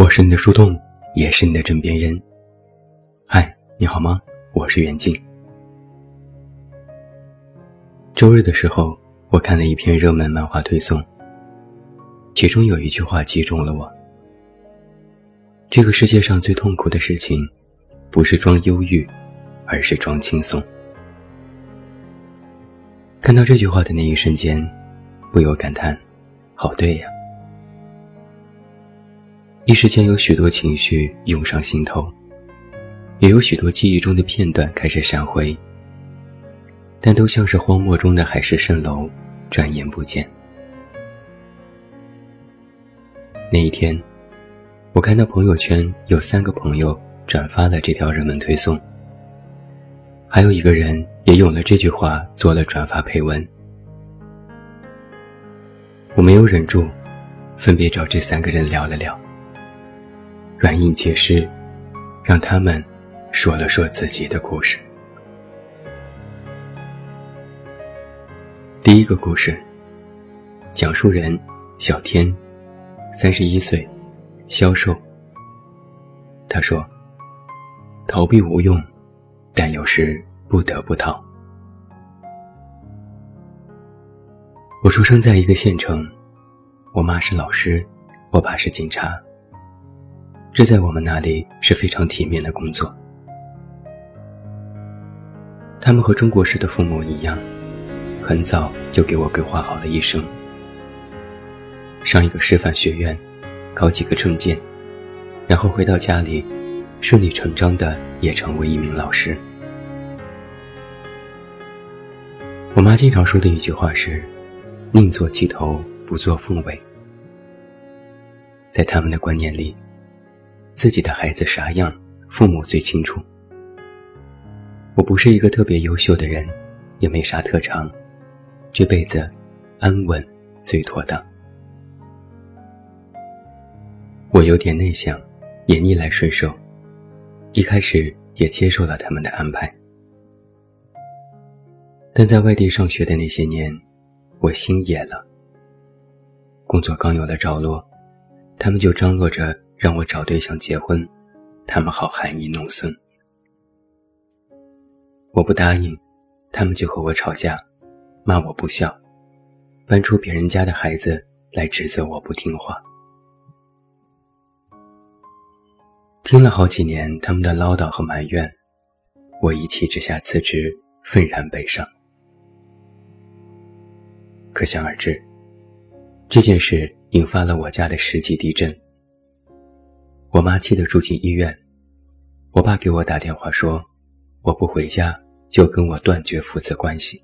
我是你的树洞，也是你的枕边人。嗨，你好吗？我是袁静。周日的时候，我看了一篇热门漫画推送，其中有一句话击中了我：这个世界上最痛苦的事情，不是装忧郁，而是装轻松。看到这句话的那一瞬间，不由感叹：好对呀！一时间有许多情绪涌上心头，也有许多记忆中的片段开始闪回，但都像是荒漠中的海市蜃楼，转眼不见。那一天，我看到朋友圈有三个朋友转发了这条热门推送，还有一个人也用了这句话做了转发配文。我没有忍住，分别找这三个人聊了聊。软硬皆施，让他们说了说自己的故事。第一个故事，讲述人小天，三十一岁，销售。他说：“逃避无用，但有时不得不逃。”我出生在一个县城，我妈是老师，我爸是警察。这在我们那里是非常体面的工作。他们和中国式的父母一样，很早就给我规划好了一生：上一个师范学院，考几个证件，然后回到家里，顺理成章的也成为一名老师。我妈经常说的一句话是：“宁做鸡头，不做凤尾。”在他们的观念里。自己的孩子啥样，父母最清楚。我不是一个特别优秀的人，也没啥特长，这辈子安稳最妥当。我有点内向，也逆来顺受，一开始也接受了他们的安排。但在外地上学的那些年，我心野了。工作刚有了着落，他们就张罗着。让我找对象结婚，他们好含饴弄孙。我不答应，他们就和我吵架，骂我不孝，搬出别人家的孩子来指责我不听话。听了好几年他们的唠叨和埋怨，我一气之下辞职，愤然北上。可想而知，这件事引发了我家的十级地震。我妈气得住进医院，我爸给我打电话说，我不回家就跟我断绝父子关系。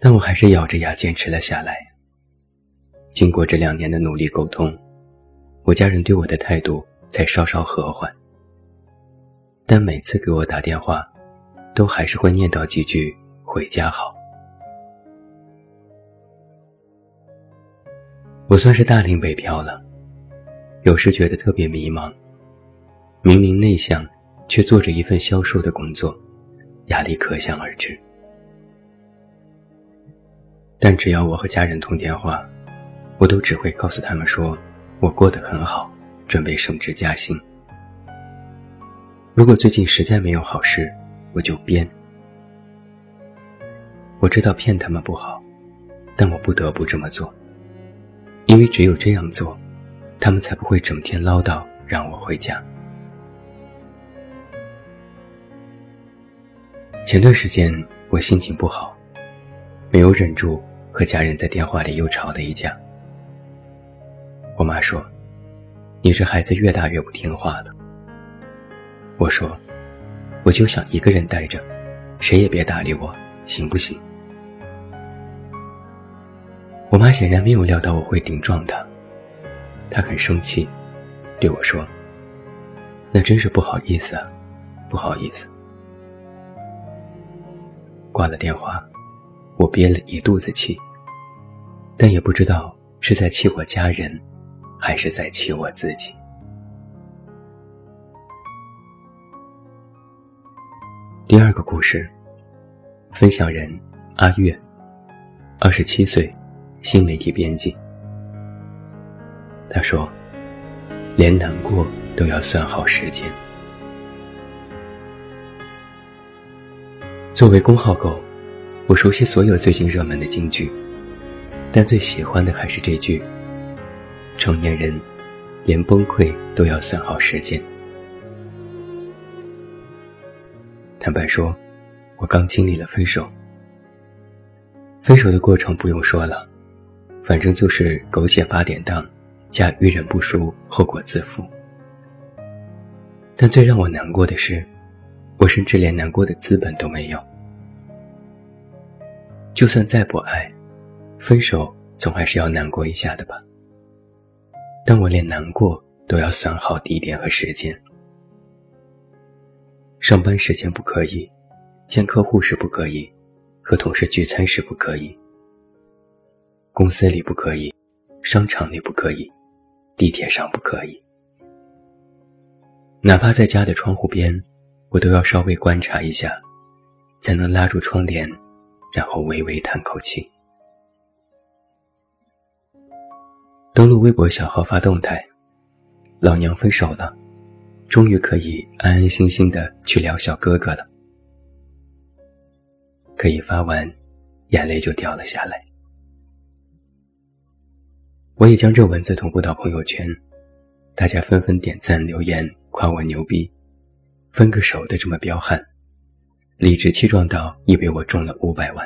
但我还是咬着牙坚持了下来。经过这两年的努力沟通，我家人对我的态度才稍稍和缓。但每次给我打电话，都还是会念叨几句“回家好”。我算是大龄北漂了，有时觉得特别迷茫。明明内向，却做着一份销售的工作，压力可想而知。但只要我和家人通电话，我都只会告诉他们说，我过得很好，准备升职加薪。如果最近实在没有好事，我就编。我知道骗他们不好，但我不得不这么做。因为只有这样做，他们才不会整天唠叨让我回家。前段时间我心情不好，没有忍住和家人在电话里又吵了一架。我妈说：“你这孩子越大越不听话了。”我说：“我就想一个人待着，谁也别搭理我，行不行？”我妈显然没有料到我会顶撞她，她很生气，对我说：“那真是不好意思啊，不好意思。”挂了电话，我憋了一肚子气，但也不知道是在气我家人，还是在气我自己。第二个故事，分享人阿月，二十七岁。新媒体编辑，他说：“连难过都要算好时间。”作为公号狗，我熟悉所有最近热门的金句，但最喜欢的还是这句：“成年人连崩溃都要算好时间。”坦白说，我刚经历了分手。分手的过程不用说了，反正就是狗血八点档，加遇人不淑，后果自负。但最让我难过的是，我甚至连难过的资本都没有。就算再不爱，分手总还是要难过一下的吧。但我连难过都要算好地点和时间。上班时间不可以，见客户时不可以，和同事聚餐时不可以。公司里不可以，商场里不可以，地铁上不可以。哪怕在家的窗户边，我都要稍微观察一下，才能拉住窗帘，然后微微叹口气。登录微博小号发动态，老娘分手了。终于可以安安心心的去聊小哥哥了。可以发完，眼泪就掉了下来。我也将这文字同步到朋友圈，大家纷纷点赞留言夸我牛逼，分个手的这么彪悍，理直气壮到以为我中了五百万。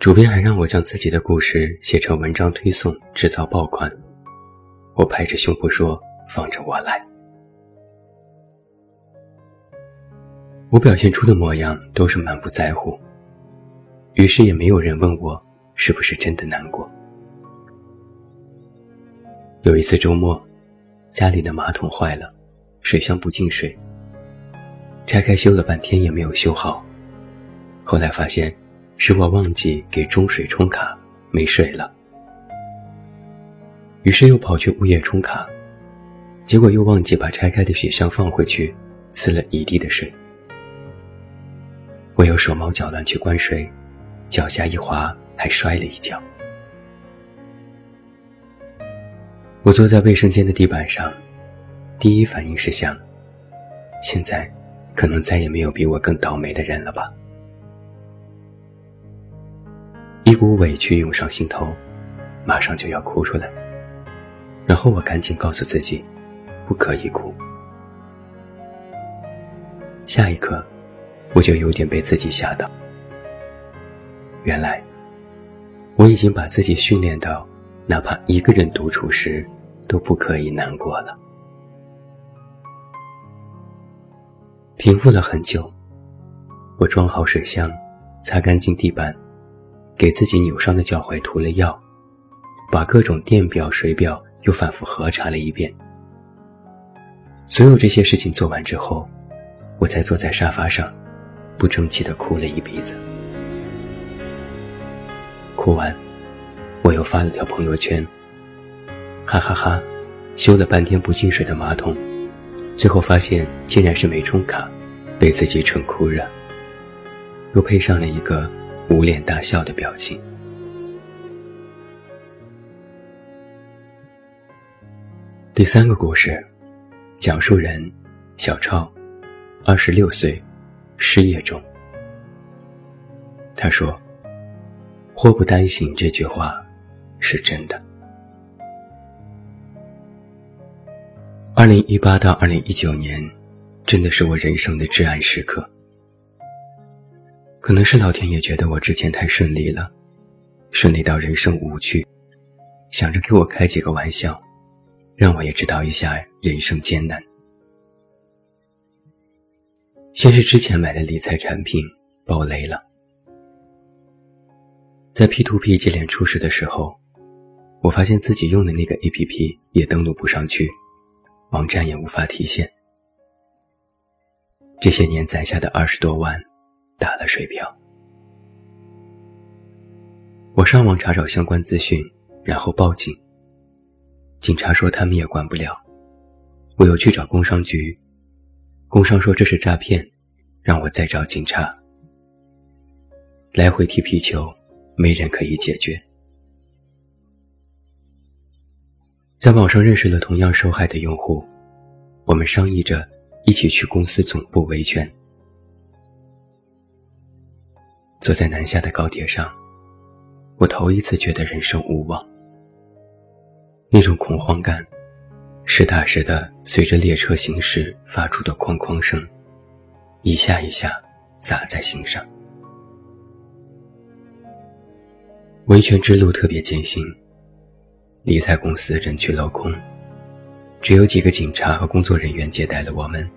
主编还让我将自己的故事写成文章推送，制造爆款。我拍着胸脯说：“放着我来。”我表现出的模样都是满不在乎，于是也没有人问我是不是真的难过。有一次周末，家里的马桶坏了，水箱不进水，拆开修了半天也没有修好。后来发现是我忘记给中水充卡，没水了。于是又跑去物业充卡，结果又忘记把拆开的水箱放回去，呲了一地的水。我又手忙脚乱去关水，脚下一滑，还摔了一跤。我坐在卫生间的地板上，第一反应是想：现在可能再也没有比我更倒霉的人了吧。一股委屈涌上心头，马上就要哭出来。然后我赶紧告诉自己，不可以哭。下一刻，我就有点被自己吓到。原来，我已经把自己训练到，哪怕一个人独处时，都不可以难过了。平复了很久，我装好水箱，擦干净地板，给自己扭伤的脚踝涂了药，把各种电表、水表。又反复核查了一遍，所有这些事情做完之后，我才坐在沙发上，不争气的哭了一鼻子。哭完，我又发了条朋友圈，哈哈哈，修了半天不进水的马桶，最后发现竟然是没充卡，被自己蠢哭了，又配上了一个捂脸大笑的表情。第三个故事，讲述人小超，二十六岁，失业中。他说：“祸不单行这句话是真的。”二零一八到二零一九年，真的是我人生的至暗时刻。可能是老天爷觉得我之前太顺利了，顺利到人生无趣，想着给我开几个玩笑。让我也知道一下人生艰难。先是之前买的理财产品爆雷了，在 P to P 接连出事的时候，我发现自己用的那个 A P P 也登录不上去，网站也无法提现。这些年攒下的二十多万打了水漂。我上网查找相关资讯，然后报警。警察说他们也管不了，我又去找工商局，工商说这是诈骗，让我再找警察。来回踢皮球，没人可以解决。在网上认识了同样受害的用户，我们商议着一起去公司总部维权。坐在南下的高铁上，我头一次觉得人生无望。那种恐慌感，实打实的随着列车行驶发出的哐哐声，一下一下砸在心上。维权之路特别艰辛，理财公司人去楼空，只有几个警察和工作人员接待了我们，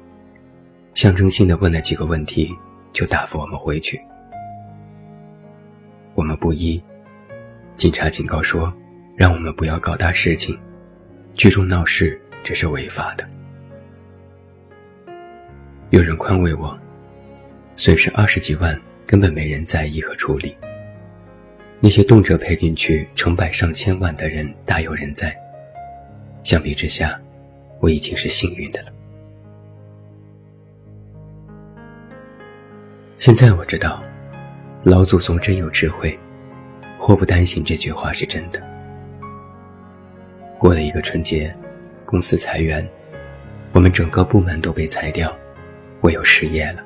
象征性的问了几个问题，就答复我们回去。我们不依，警察警告说，让我们不要搞大事情，聚众闹事这是违法的。有人宽慰我，损失二十几万根本没人在意和处理。那些动辄赔进去成百上千万的人大有人在，相比之下，我已经是幸运的了。现在我知道。老祖宗真有智慧，祸不单行这句话是真的。过了一个春节，公司裁员，我们整个部门都被裁掉，我又失业了。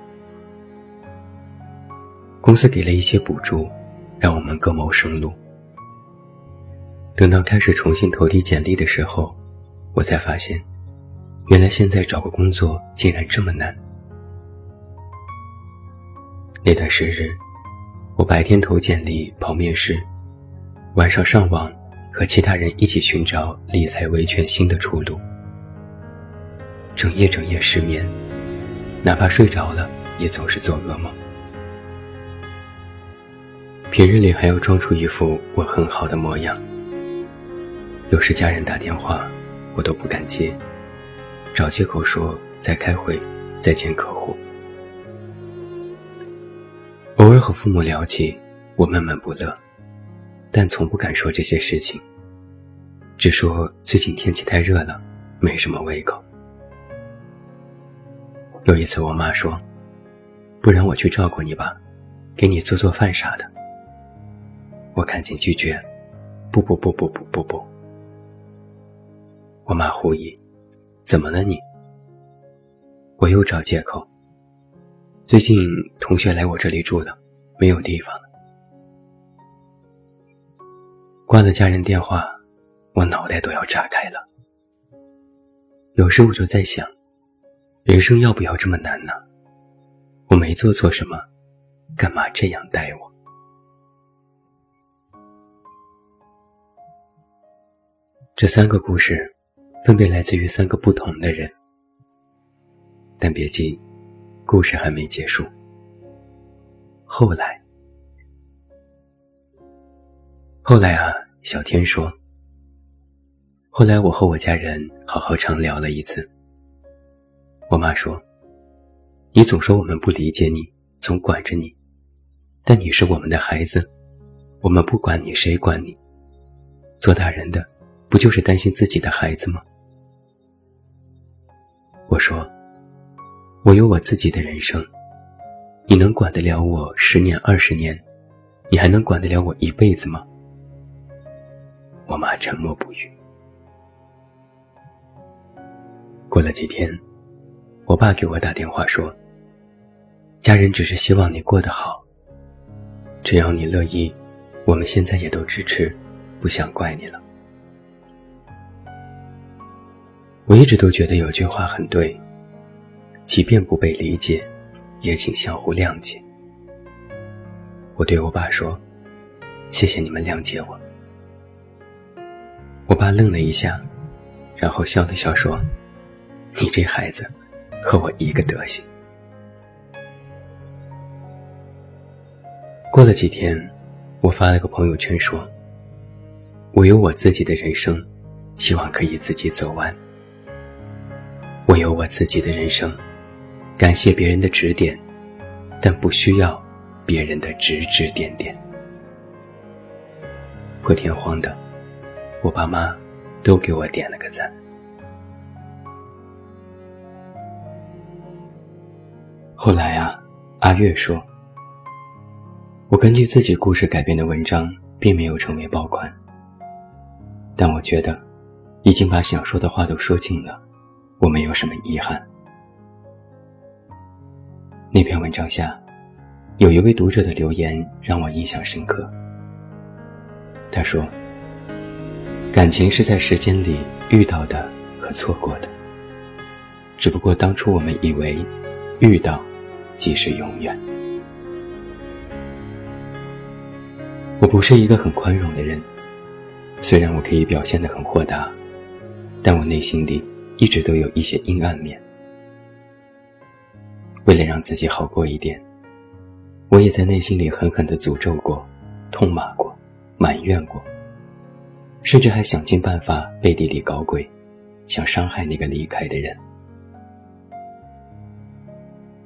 公司给了一些补助，让我们各谋生路。等到开始重新投递简历的时候，我才发现，原来现在找个工作竟然这么难。那段时日。我白天投简历、跑面试，晚上上网和其他人一起寻找理财维权新的出路，整夜整夜失眠，哪怕睡着了也总是做噩梦。平日里还要装出一副我很好的模样，有时家人打电话我都不敢接，找借口说在开会，在见客户。偶尔和父母聊起，我闷闷不乐，但从不敢说这些事情，只说最近天气太热了，没什么胃口。有一次，我妈说：“不然我去照顾你吧，给你做做饭啥的。”我赶紧拒绝：“不不不不不不不。”我妈狐疑：“怎么了你？”我又找借口。最近同学来我这里住了，没有地方了。挂了家人电话，我脑袋都要炸开了。有时我就在想，人生要不要这么难呢？我没做错什么，干嘛这样待我？这三个故事，分别来自于三个不同的人，但别急。故事还没结束。后来，后来啊，小天说：“后来我和我家人好好长聊了一次。我妈说，你总说我们不理解你，总管着你，但你是我们的孩子，我们不管你，谁管你？做大人的不就是担心自己的孩子吗？”我说。我有我自己的人生，你能管得了我十年二十年？你还能管得了我一辈子吗？我妈沉默不语。过了几天，我爸给我打电话说：“家人只是希望你过得好，只要你乐意，我们现在也都支持，不想怪你了。”我一直都觉得有句话很对。即便不被理解，也请相互谅解。我对我爸说：“谢谢你们谅解我。”我爸愣了一下，然后笑了笑说：“你这孩子，和我一个德行。”过了几天，我发了个朋友圈说：“我有我自己的人生，希望可以自己走完。我有我自己的人生。”感谢别人的指点，但不需要别人的指指点点。破天荒的，我爸妈都给我点了个赞。后来啊，阿月说：“我根据自己故事改编的文章并没有成为爆款，但我觉得，已经把想说的话都说尽了，我没有什么遗憾。那篇文章下，有一位读者的留言让我印象深刻。他说：“感情是在时间里遇到的和错过的，只不过当初我们以为遇到即是永远。”我不是一个很宽容的人，虽然我可以表现得很豁达，但我内心里一直都有一些阴暗面。为了让自己好过一点，我也在内心里狠狠地诅咒过、痛骂过、埋怨过，甚至还想尽办法背地里搞鬼，想伤害那个离开的人。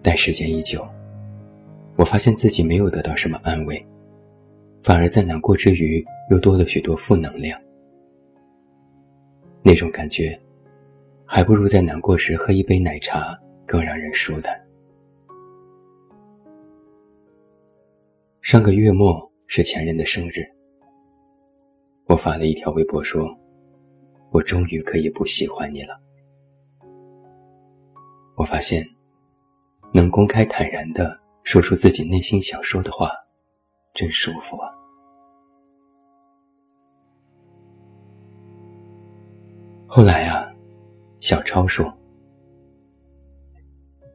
但时间一久，我发现自己没有得到什么安慰。反而在难过之余，又多了许多负能量。那种感觉，还不如在难过时喝一杯奶茶更让人舒坦。上个月末是前任的生日，我发了一条微博说：“我终于可以不喜欢你了。”我发现，能公开坦然的说出自己内心想说的话。真舒服啊！后来啊，小超说：“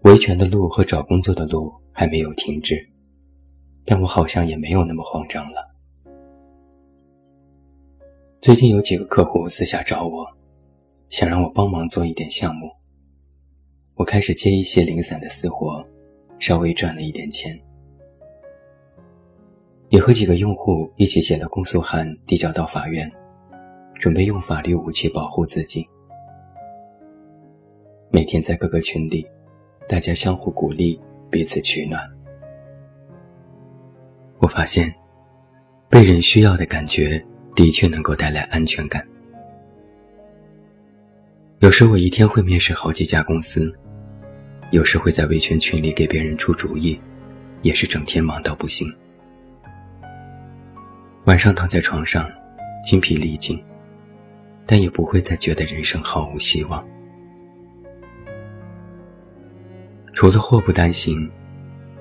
维权的路和找工作的路还没有停止，但我好像也没有那么慌张了。最近有几个客户私下找我，想让我帮忙做一点项目，我开始接一些零散的私活，稍微赚了一点钱。”也和几个用户一起写了公诉函，递交到法院，准备用法律武器保护自己。每天在各个群里，大家相互鼓励，彼此取暖。我发现，被人需要的感觉的确能够带来安全感。有时我一天会面试好几家公司，有时会在维权群里给别人出主意，也是整天忙到不行。晚上躺在床上，精疲力尽，但也不会再觉得人生毫无希望。除了祸不单行，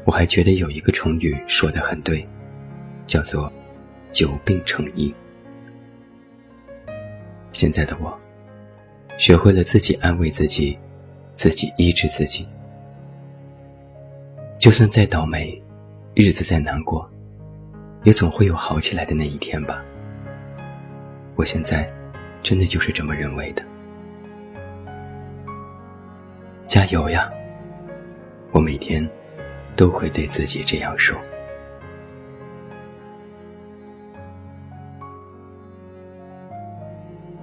我还觉得有一个成语说的很对，叫做“久病成医”。现在的我，学会了自己安慰自己，自己医治自己。就算再倒霉，日子再难过。也总会有好起来的那一天吧。我现在真的就是这么认为的。加油呀！我每天都会对自己这样说。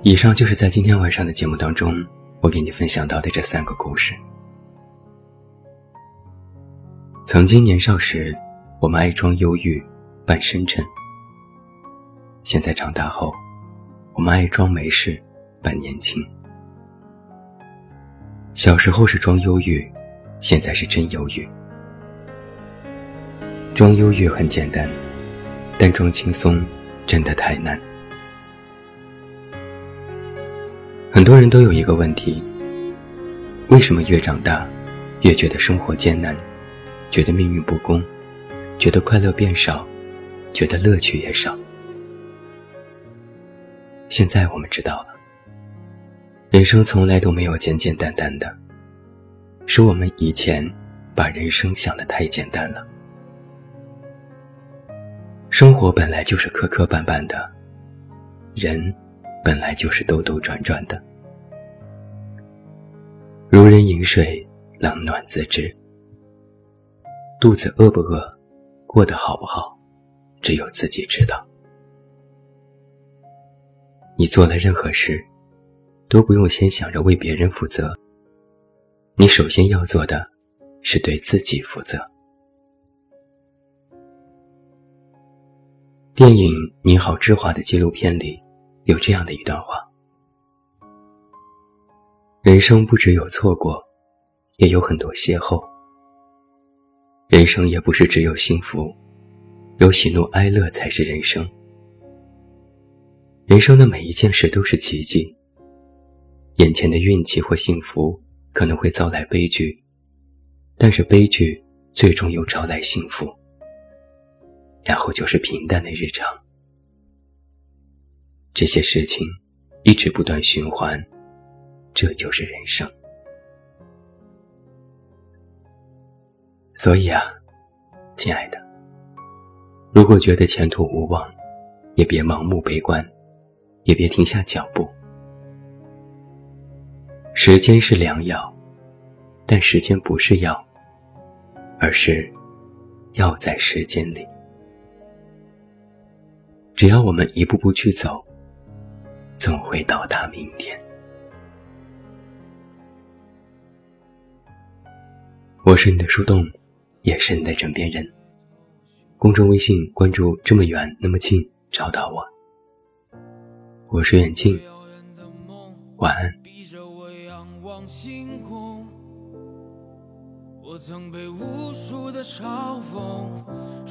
以上就是在今天晚上的节目当中，我给你分享到的这三个故事。曾经年少时，我们爱装忧郁。扮深沉。现在长大后，我们爱装没事，扮年轻。小时候是装忧郁，现在是真忧郁。装忧郁很简单，但装轻松真的太难。很多人都有一个问题：为什么越长大，越觉得生活艰难，觉得命运不公，觉得快乐变少？觉得乐趣也少。现在我们知道了，人生从来都没有简简单单的，是我们以前把人生想得太简单了。生活本来就是磕磕绊绊的，人本来就是兜兜转转的。如人饮水，冷暖自知。肚子饿不饿，过得好不好？只有自己知道。你做了任何事，都不用先想着为别人负责。你首先要做的，是对自己负责。电影《你好，之华》的纪录片里有这样的一段话：人生不只有错过，也有很多邂逅。人生也不是只有幸福。有喜怒哀乐才是人生。人生的每一件事都是奇迹，眼前的运气或幸福可能会遭来悲剧，但是悲剧最终又招来幸福，然后就是平淡的日常。这些事情一直不断循环，这就是人生。所以啊，亲爱的，如果觉得前途无望，也别盲目悲观，也别停下脚步。时间是良药，但时间不是药，而是药在时间里。只要我们一步步去走，总会到达明天。我是你的树洞，也是你的枕边人。公众微信关注“这么远那么近”，找到我。我是远近，晚安。星空我曾被无数的嘲讽，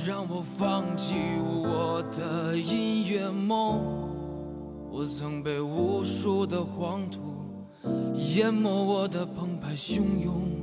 让我放弃我的音乐梦。我曾被无数的黄土淹没我的澎湃汹涌。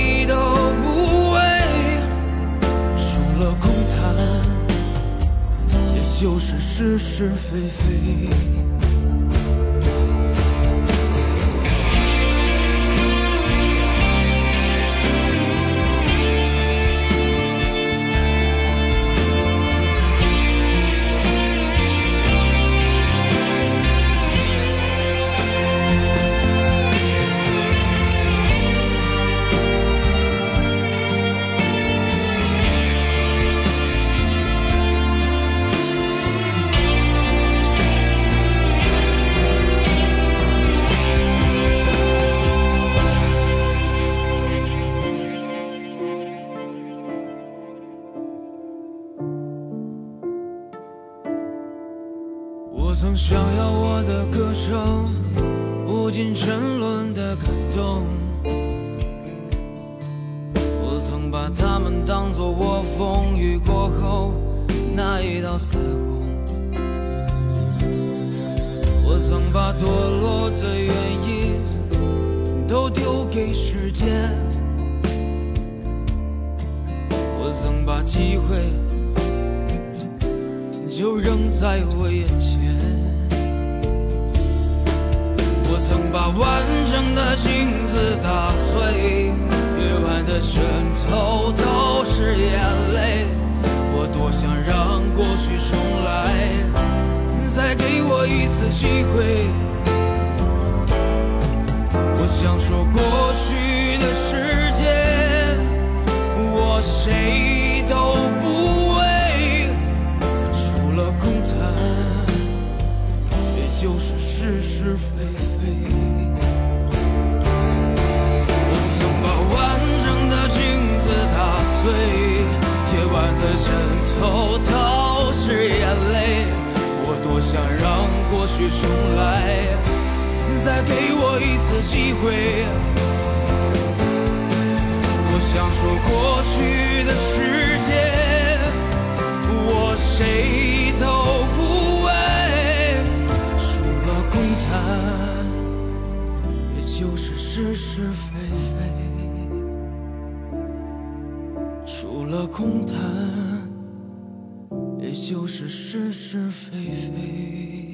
就是是是非非。时间，我曾把机会。就扔在我眼前。我曾把完整的镜子打碎，夜晚的枕头都是眼泪。我多想让过去重来，再给我一次机会。想说过去的时间，我谁都不为，除了空谈，也。就是是是非非。我曾把完整的镜子打碎，夜晚的枕头都是眼泪。我多想让过去重来，再给我一次机会。我想说，过去的世界，我谁都不为，除了空谈，也就是是是非非。除了空谈，也就是是是非非。